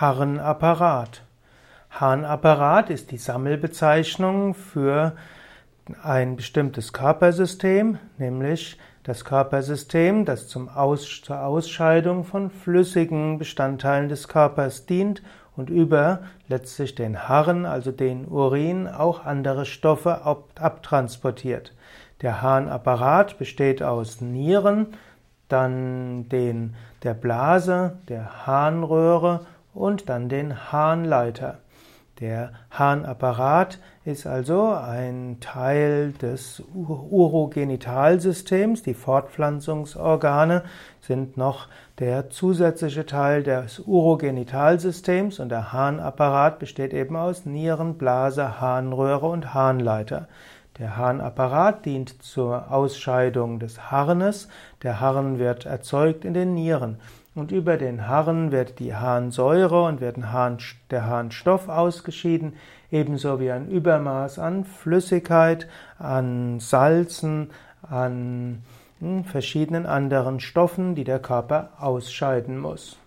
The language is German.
Harnapparat. Harnapparat ist die Sammelbezeichnung für ein bestimmtes Körpersystem, nämlich das Körpersystem, das zum Aus, zur Ausscheidung von flüssigen Bestandteilen des Körpers dient und über letztlich den Harn, also den Urin, auch andere Stoffe abtransportiert. Der Harnapparat besteht aus Nieren, dann den, der Blase, der Harnröhre und dann den Harnleiter. Der Harnapparat ist also ein Teil des Urogenitalsystems. Die Fortpflanzungsorgane sind noch der zusätzliche Teil des Urogenitalsystems und der Harnapparat besteht eben aus Nieren, Blase, Harnröhre und Harnleiter. Der Harnapparat dient zur Ausscheidung des Harnes. Der Harn wird erzeugt in den Nieren. Und über den Harn wird die Harnsäure und wird der Harnstoff ausgeschieden, ebenso wie ein Übermaß an Flüssigkeit, an Salzen, an hm, verschiedenen anderen Stoffen, die der Körper ausscheiden muss.